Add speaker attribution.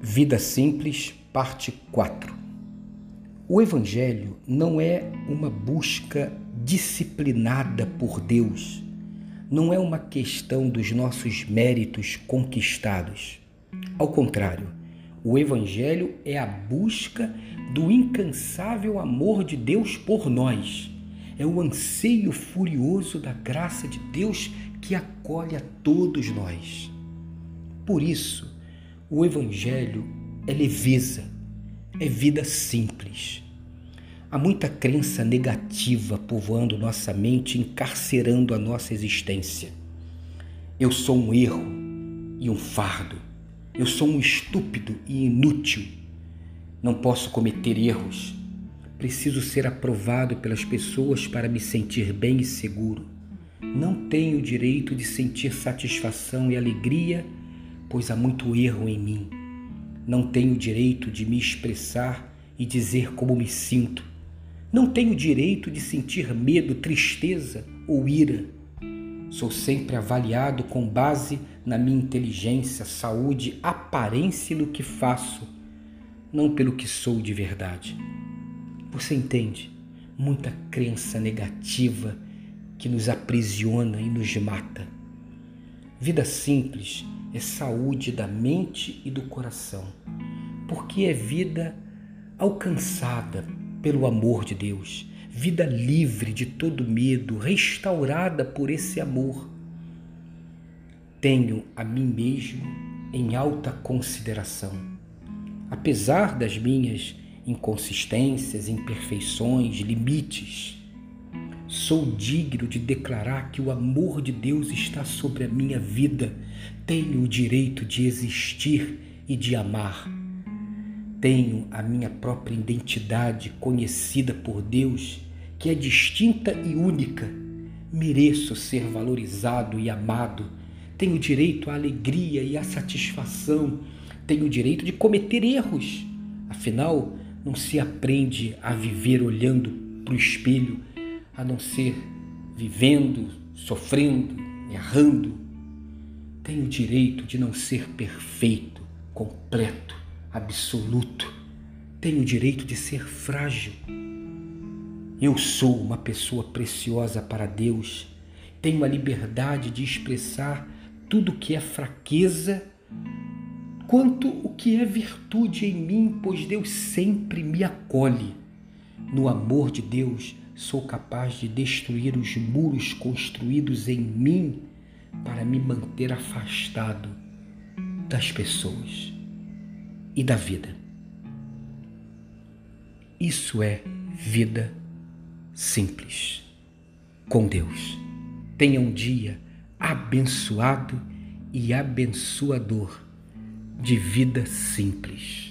Speaker 1: Vida Simples, parte 4. O Evangelho não é uma busca disciplinada por Deus, não é uma questão dos nossos méritos conquistados. Ao contrário, o Evangelho é a busca do incansável amor de Deus por nós. É o anseio furioso da graça de Deus que acolhe a todos nós. Por isso, o Evangelho é leveza, é vida simples. Há muita crença negativa povoando nossa mente, encarcerando a nossa existência. Eu sou um erro e um fardo. Eu sou um estúpido e inútil. Não posso cometer erros. Preciso ser aprovado pelas pessoas para me sentir bem e seguro. Não tenho o direito de sentir satisfação e alegria pois há muito erro em mim. Não tenho direito de me expressar e dizer como me sinto. Não tenho direito de sentir medo, tristeza ou ira. Sou sempre avaliado com base na minha inteligência, saúde, aparência no que faço, não pelo que sou de verdade. Você entende? Muita crença negativa que nos aprisiona e nos mata. Vida simples é saúde da mente e do coração, porque é vida alcançada pelo amor de Deus, vida livre de todo medo, restaurada por esse amor. Tenho a mim mesmo em alta consideração. Apesar das minhas inconsistências, imperfeições, limites, Sou digno de declarar que o amor de Deus está sobre a minha vida. Tenho o direito de existir e de amar. Tenho a minha própria identidade conhecida por Deus, que é distinta e única. Mereço ser valorizado e amado. Tenho direito à alegria e à satisfação. Tenho direito de cometer erros. Afinal, não se aprende a viver olhando para o espelho a não ser vivendo, sofrendo, errando. Tenho o direito de não ser perfeito, completo, absoluto. Tenho o direito de ser frágil. Eu sou uma pessoa preciosa para Deus. Tenho a liberdade de expressar tudo que é fraqueza quanto o que é virtude em mim, pois Deus sempre me acolhe. No amor de Deus, sou capaz de destruir os muros construídos em mim para me manter afastado das pessoas e da vida. Isso é vida simples com Deus. Tenha um dia abençoado e abençoador de vida simples.